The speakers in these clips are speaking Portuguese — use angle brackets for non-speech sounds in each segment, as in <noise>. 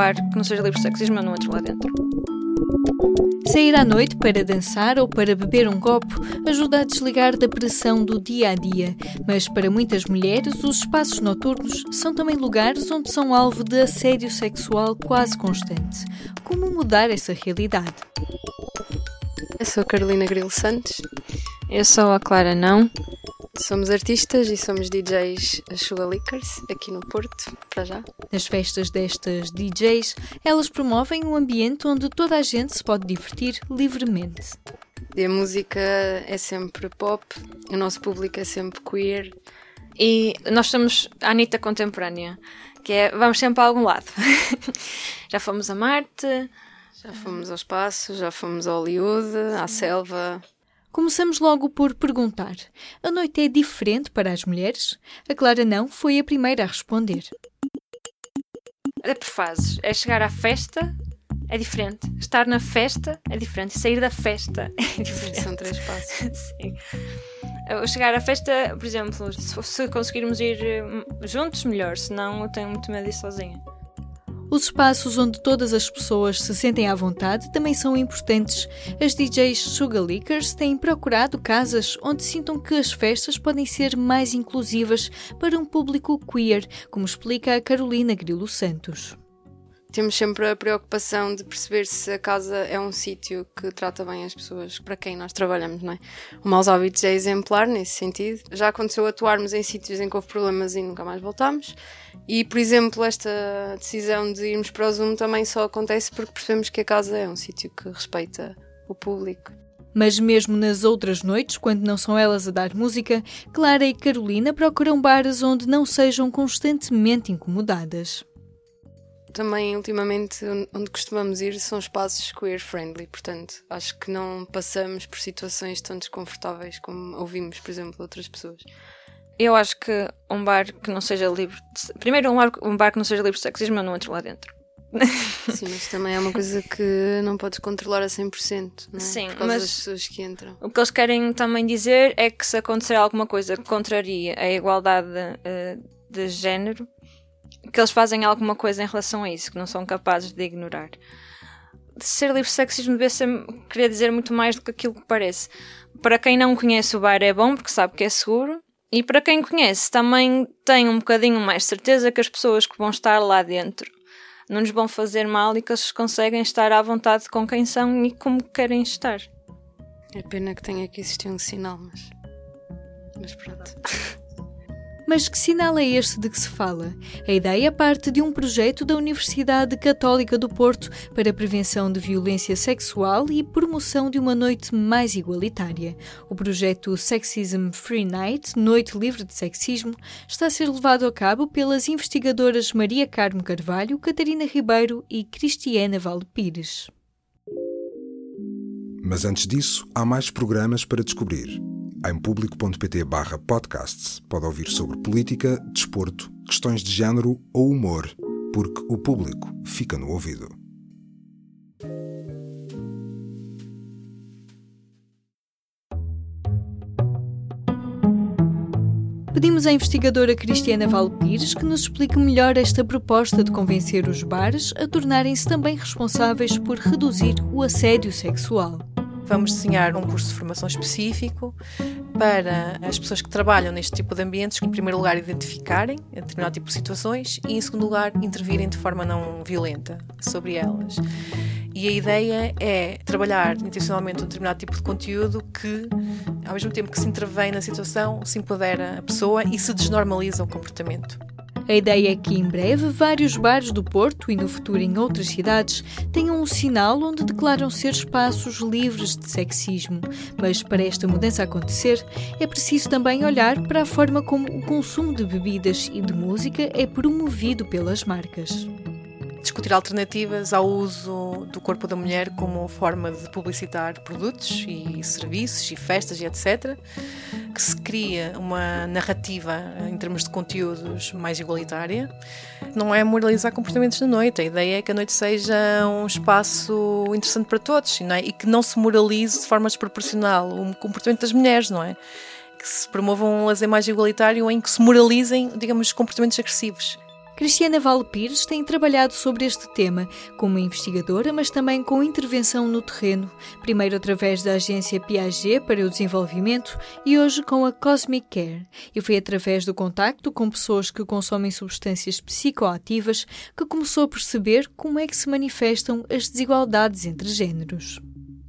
bar que não seja livre de sexismo, eu não entro lá dentro. Sair à noite para dançar ou para beber um copo ajuda a desligar da pressão do dia a dia, mas para muitas mulheres, os espaços noturnos são também lugares onde são alvo de assédio sexual quase constante. Como mudar essa realidade? Eu sou Carolina Grilo Santos. Eu sou a Clara Não. Somos artistas e somos DJs Sugar Lickers aqui no Porto, para já. Nas festas destas DJs, elas promovem um ambiente onde toda a gente se pode divertir livremente. E a música é sempre pop, o nosso público é sempre queer. E nós somos a Anitta contemporânea, que é vamos sempre a algum lado. <laughs> já fomos a Marte, já fomos ao espaço, já fomos a Hollywood, à selva. Começamos logo por perguntar: a noite é diferente para as mulheres? A Clara não foi a primeira a responder. É por fases. É chegar à festa, é diferente. Estar na festa é diferente. Sair da festa é <laughs> diferente. São três passos. <laughs> Sim. Chegar à festa, por exemplo, se conseguirmos ir hum, juntos, melhor. Senão eu tenho muito medo de ir sozinha. Os espaços onde todas as pessoas se sentem à vontade também são importantes. As DJs Sugar Lickers têm procurado casas onde sintam que as festas podem ser mais inclusivas para um público queer, como explica a Carolina Grilo Santos temos sempre a preocupação de perceber se a casa é um sítio que trata bem as pessoas para quem nós trabalhamos, não é? O Maus Hábitos é exemplar nesse sentido. Já aconteceu atuarmos em sítios em que houve problemas e nunca mais voltámos. E, por exemplo, esta decisão de irmos para o Zoom também só acontece porque percebemos que a casa é um sítio que respeita o público. Mas mesmo nas outras noites, quando não são elas a dar música, Clara e Carolina procuram bares onde não sejam constantemente incomodadas também ultimamente onde costumamos ir são espaços queer friendly, portanto acho que não passamos por situações tão desconfortáveis como ouvimos, por exemplo, outras pessoas. Eu acho que um bar que não seja livre. De... Primeiro, um bar, um bar que não seja livre de sexismo, eu não entro lá dentro. <laughs> Sim, mas também é uma coisa que não podes controlar a 100%, não é? Sim, Por causa mas das pessoas que entram. O que eles querem também dizer é que se acontecer alguma coisa que contraria a igualdade uh, de género, que eles fazem alguma coisa em relação a isso, que não são capazes de ignorar. Ser livre de sexismo deve ser, querer dizer muito mais do que aquilo que parece. Para quem não conhece o bar é bom porque sabe que é seguro, e para quem conhece também tem um bocadinho mais certeza que as pessoas que vão estar lá dentro não nos vão fazer mal e que eles conseguem estar à vontade com quem são e como querem estar. É pena que tenha que existir um sinal, mas. Mas pronto. <laughs> Mas que sinal é este de que se fala? A ideia parte de um projeto da Universidade Católica do Porto para a prevenção de violência sexual e promoção de uma noite mais igualitária. O projeto Sexism Free Night, Noite Livre de Sexismo, está a ser levado a cabo pelas investigadoras Maria Carmo Carvalho, Catarina Ribeiro e Cristiana Valde Pires. Mas antes disso, há mais programas para descobrir. Em público.pt barra podcasts pode ouvir sobre política, desporto, questões de género ou humor, porque o público fica no ouvido. Pedimos à investigadora Cristiana Valpires que nos explique melhor esta proposta de convencer os bares a tornarem-se também responsáveis por reduzir o assédio sexual. Vamos desenhar um curso de formação específico para as pessoas que trabalham neste tipo de ambientes, que, em primeiro lugar, identificarem determinado tipo de situações e, em segundo lugar, intervirem de forma não violenta sobre elas. E a ideia é trabalhar intencionalmente um determinado tipo de conteúdo que, ao mesmo tempo que se intervém na situação, se empodera a pessoa e se desnormaliza o comportamento. A ideia é que em breve vários bares do Porto e no futuro em outras cidades tenham um sinal onde declaram ser espaços livres de sexismo. Mas para esta mudança acontecer, é preciso também olhar para a forma como o consumo de bebidas e de música é promovido pelas marcas discutir alternativas ao uso do corpo da mulher como forma de publicitar produtos e serviços e festas e etc. Que se cria uma narrativa em termos de conteúdos mais igualitária. Não é moralizar comportamentos na noite, a ideia é que a noite seja um espaço interessante para todos é? e que não se moralize de forma desproporcional o comportamento das mulheres, não é? Que se promova um lazer mais igualitário em que se moralizem, digamos, comportamentos agressivos. Cristiana Vale Pires tem trabalhado sobre este tema como investigadora, mas também com intervenção no terreno, primeiro através da agência Piaget para o desenvolvimento e hoje com a Cosmic Care. E foi através do contacto com pessoas que consomem substâncias psicoativas que começou a perceber como é que se manifestam as desigualdades entre géneros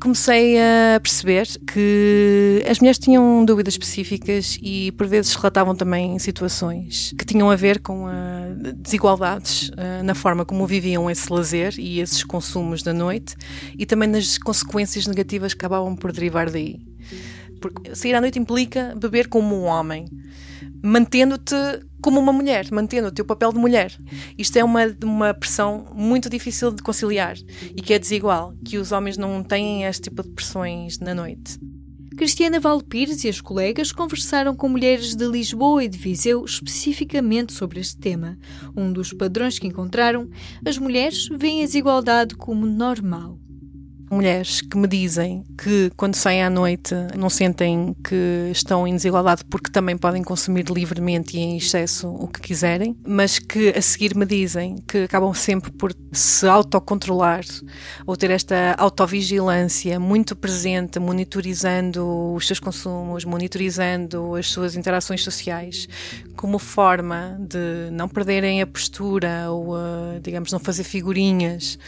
comecei a perceber que as mulheres tinham dúvidas específicas e por vezes relatavam também situações que tinham a ver com uh, desigualdades uh, na forma como viviam esse lazer e esses consumos da noite e também nas consequências negativas que acabavam por derivar daí. Porque sair à noite implica beber como um homem mantendo-te como uma mulher, mantendo o teu papel de mulher. Isto é uma, uma pressão muito difícil de conciliar e que é desigual, que os homens não têm este tipo de pressões na noite. Cristiana Valpires e as colegas conversaram com mulheres de Lisboa e de Viseu especificamente sobre este tema. Um dos padrões que encontraram, as mulheres veem a desigualdade como normal mulheres que me dizem que quando saem à noite não sentem que estão em desigualdade porque também podem consumir livremente e em excesso o que quiserem, mas que a seguir me dizem que acabam sempre por se autocontrolar ou ter esta autovigilância muito presente, monitorizando os seus consumos, monitorizando as suas interações sociais, como forma de não perderem a postura ou, uh, digamos, não fazer figurinhas,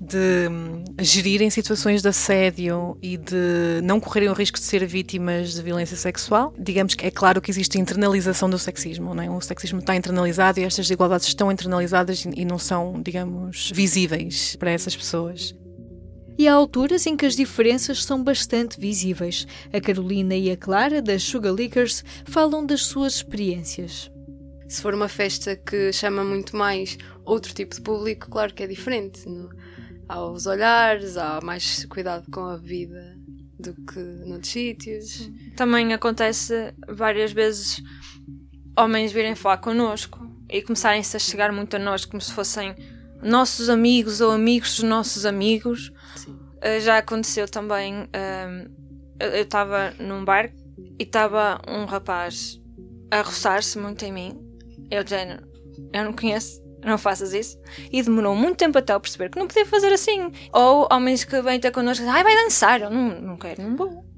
de um, gerirem situações de assédio e de não correrem o risco de ser vítimas de violência sexual. Digamos que é claro que existe a internalização do sexismo, não é? o sexismo está internalizado e estas desigualdades estão internalizadas e não são, digamos, visíveis para essas pessoas. E há alturas em que as diferenças são bastante visíveis. A Carolina e a Clara, das Sugar Lickers, falam das suas experiências. Se for uma festa que chama muito mais outro tipo de público, claro que é diferente. Não? Há os olhares, há mais cuidado com a vida do que noutros sítios. Também acontece várias vezes homens virem falar connosco e começarem-se a chegar muito a nós como se fossem nossos amigos ou amigos dos nossos amigos. Uh, já aconteceu também. Uh, eu estava num bar e estava um rapaz a roçar-se muito em mim. Eu, género, eu não conheço, não faças isso. E demorou muito tempo até eu perceber que não podia fazer assim. Ou homens que vêm ter connosco ai, vai dançar. Eu não, não quero, não vou.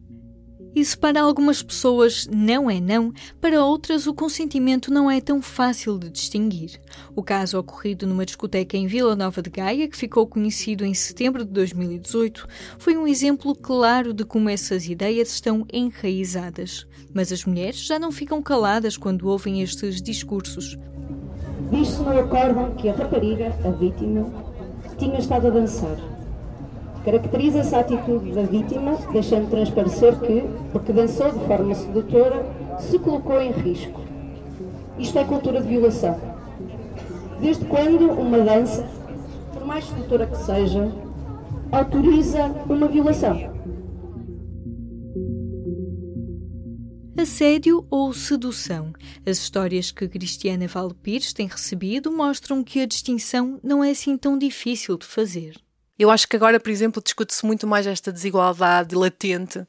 Isso para algumas pessoas não é não, para outras o consentimento não é tão fácil de distinguir. O caso ocorrido numa discoteca em Vila Nova de Gaia, que ficou conhecido em setembro de 2018, foi um exemplo claro de como essas ideias estão enraizadas. Mas as mulheres já não ficam caladas quando ouvem estes discursos. Diz-se no acórdão que a rapariga, a vítima, tinha estado a dançar Caracteriza-se a atitude da vítima, deixando transparecer que, porque dançou de forma sedutora, se colocou em risco. Isto é cultura de violação. Desde quando uma dança, por mais sedutora que seja, autoriza uma violação? Assédio ou sedução? As histórias que Cristiana Valpires tem recebido mostram que a distinção não é assim tão difícil de fazer. Eu acho que agora, por exemplo, discute-se muito mais esta desigualdade latente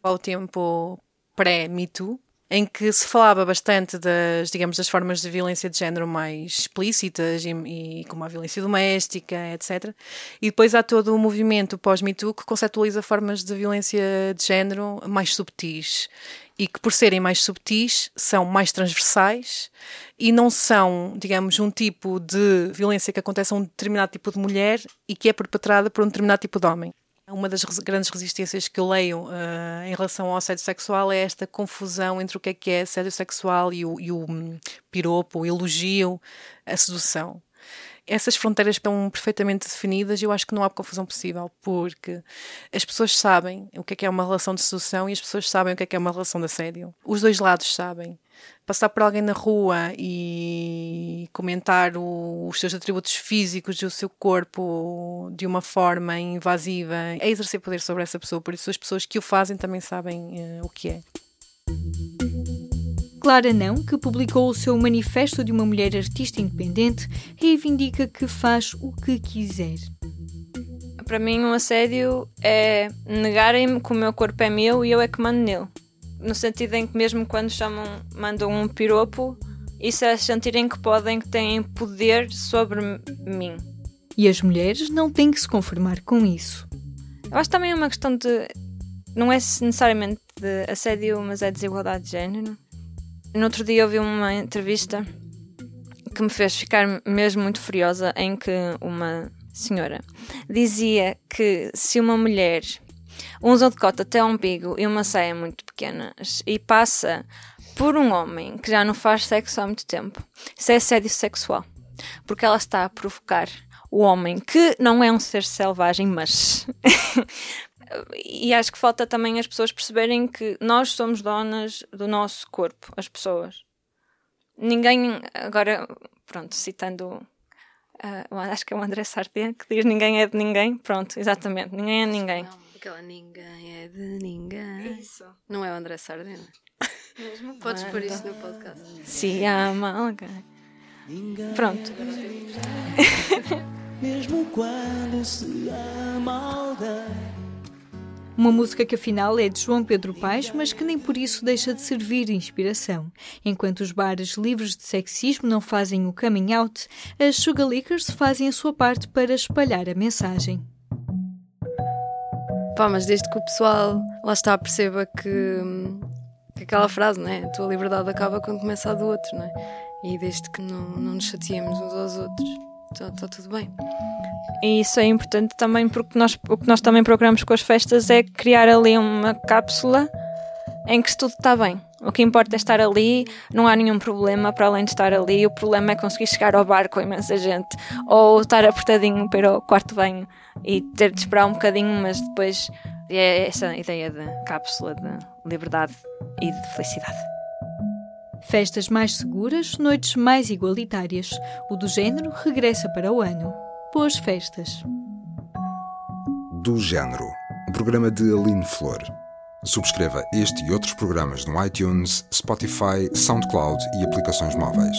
ao tempo pré-Me Too, em que se falava bastante das, digamos, das formas de violência de género mais explícitas e, e como a violência doméstica, etc. E depois há todo o movimento pós-Me Too que conceptualiza formas de violência de género mais subtis e que, por serem mais subtis, são mais transversais e não são, digamos, um tipo de violência que acontece a um determinado tipo de mulher e que é perpetrada por um determinado tipo de homem. Uma das grandes resistências que eu leio uh, em relação ao assédio sexual é esta confusão entre o que é que é assédio sexual e o, e o um, piropo, o elogio, a sedução essas fronteiras estão perfeitamente definidas e eu acho que não há confusão possível, porque as pessoas sabem o que é que é uma relação de sedução e as pessoas sabem o que é que é uma relação de assédio. Os dois lados sabem. Passar por alguém na rua e comentar o, os seus atributos físicos e o seu corpo de uma forma invasiva é exercer poder sobre essa pessoa, por isso as pessoas que o fazem também sabem uh, o que é. Clara Não, que publicou o seu Manifesto de uma Mulher Artista Independente, reivindica que faz o que quiser. Para mim, um assédio é negarem-me que o meu corpo é meu e eu é que mando nele. No sentido em que, mesmo quando chamam, mandam um piropo, Isso é sentirem que podem, que têm poder sobre mim. E as mulheres não têm que se conformar com isso. Eu acho também é uma questão de. Não é necessariamente de assédio, mas é desigualdade de género. No outro dia ouvi uma entrevista que me fez ficar mesmo muito furiosa, em que uma senhora dizia que se uma mulher usa um decote até o umbigo e uma saia muito pequena e passa por um homem que já não faz sexo há muito tempo, isso é assédio sexual. Porque ela está a provocar o homem, que não é um ser selvagem, mas. E acho que falta também as pessoas perceberem que nós somos donas do nosso corpo, as pessoas. Ninguém. Agora, pronto, citando Uh, acho que é o André Sardé que diz ninguém é de ninguém. Pronto, exatamente, ninguém é de ninguém. Não, aquela ninguém é de ninguém. Isso. Não é o André Sardé, Mesmo <laughs> Podes pôr isto no podcast. Se ama alguém. Pronto. <laughs> Mesmo quando se ama alguém. Uma música que afinal é de João Pedro Paes, mas que nem por isso deixa de servir de inspiração. Enquanto os bares livres de sexismo não fazem o coming out, as Sugar Lickers fazem a sua parte para espalhar a mensagem. Pá, mas desde que o pessoal lá está perceba que, que aquela frase, né? A tua liberdade acaba quando começa a do outro, né? E desde que não, não nos chateemos uns aos outros, está, está tudo bem. E isso é importante também porque nós, o que nós também procuramos com as festas é criar ali uma cápsula em que tudo está bem. O que importa é estar ali, não há nenhum problema para além de estar ali. O problema é conseguir chegar ao bar com imensa gente ou estar apertadinho para ao quarto banho e ter de esperar um bocadinho, mas depois é essa ideia de cápsula de liberdade e de felicidade. Festas mais seguras, noites mais igualitárias. O do género regressa para o ano. Boas festas. Do Género, um programa de Aline Flor. Subscreva este e outros programas no iTunes, Spotify, SoundCloud e aplicações móveis.